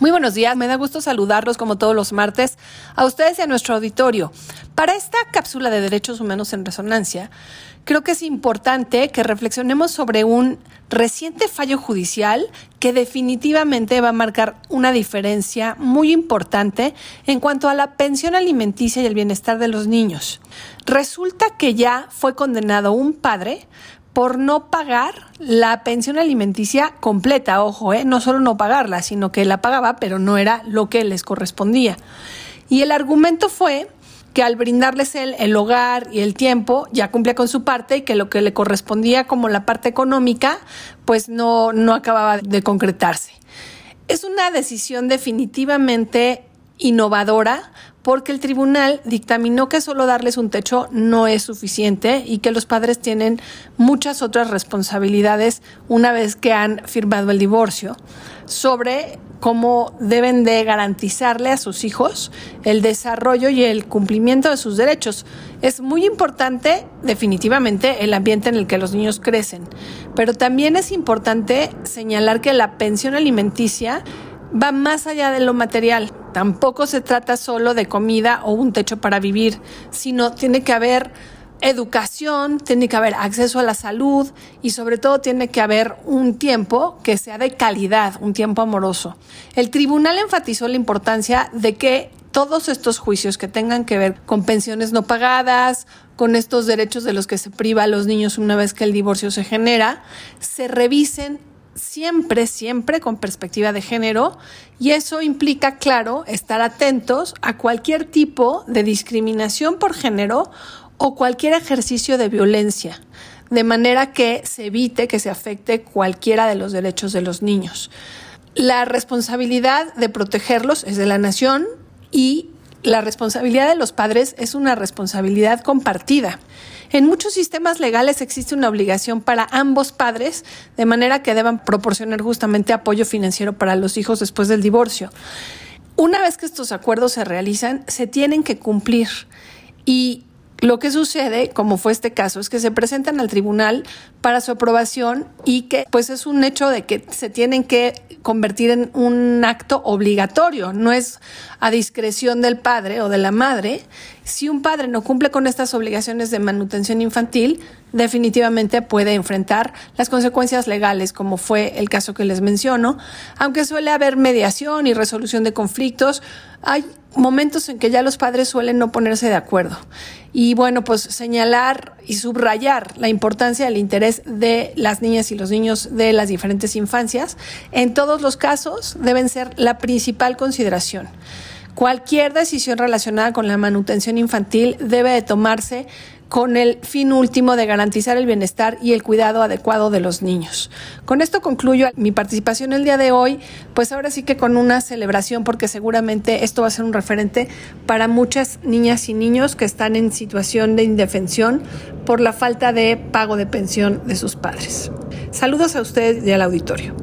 Muy buenos días, me da gusto saludarlos como todos los martes a ustedes y a nuestro auditorio. Para esta cápsula de derechos humanos en resonancia, creo que es importante que reflexionemos sobre un reciente fallo judicial que definitivamente va a marcar una diferencia muy importante en cuanto a la pensión alimenticia y el bienestar de los niños. Resulta que ya fue condenado un padre por no pagar la pensión alimenticia completa, ojo, ¿eh? no solo no pagarla, sino que la pagaba, pero no era lo que les correspondía. Y el argumento fue que al brindarles el, el, hogar y el tiempo ya cumplía con su parte y que lo que le correspondía como la parte económica pues no, no acababa de concretarse. Es una decisión definitivamente innovadora porque el tribunal dictaminó que solo darles un techo no es suficiente y que los padres tienen muchas otras responsabilidades una vez que han firmado el divorcio sobre cómo deben de garantizarle a sus hijos el desarrollo y el cumplimiento de sus derechos. Es muy importante definitivamente el ambiente en el que los niños crecen, pero también es importante señalar que la pensión alimenticia va más allá de lo material. Tampoco se trata solo de comida o un techo para vivir, sino tiene que haber educación, tiene que haber acceso a la salud y sobre todo tiene que haber un tiempo que sea de calidad, un tiempo amoroso. El tribunal enfatizó la importancia de que todos estos juicios que tengan que ver con pensiones no pagadas, con estos derechos de los que se priva a los niños una vez que el divorcio se genera, se revisen siempre, siempre con perspectiva de género y eso implica, claro, estar atentos a cualquier tipo de discriminación por género o cualquier ejercicio de violencia, de manera que se evite que se afecte cualquiera de los derechos de los niños. La responsabilidad de protegerlos es de la nación y la responsabilidad de los padres es una responsabilidad compartida. En muchos sistemas legales existe una obligación para ambos padres, de manera que deban proporcionar justamente apoyo financiero para los hijos después del divorcio. Una vez que estos acuerdos se realizan, se tienen que cumplir. Y lo que sucede, como fue este caso, es que se presentan al tribunal para su aprobación y que pues es un hecho de que se tienen que convertir en un acto obligatorio, no es a discreción del padre o de la madre. Si un padre no cumple con estas obligaciones de manutención infantil, definitivamente puede enfrentar las consecuencias legales, como fue el caso que les menciono, aunque suele haber mediación y resolución de conflictos, hay momentos en que ya los padres suelen no ponerse de acuerdo. Y bueno, pues señalar y subrayar la importancia del interés de las niñas y los niños de las diferentes infancias, en todos los casos deben ser la principal consideración. Cualquier decisión relacionada con la manutención infantil debe de tomarse con el fin último de garantizar el bienestar y el cuidado adecuado de los niños. Con esto concluyo mi participación el día de hoy, pues ahora sí que con una celebración porque seguramente esto va a ser un referente para muchas niñas y niños que están en situación de indefensión por la falta de pago de pensión de sus padres. Saludos a ustedes y al auditorio.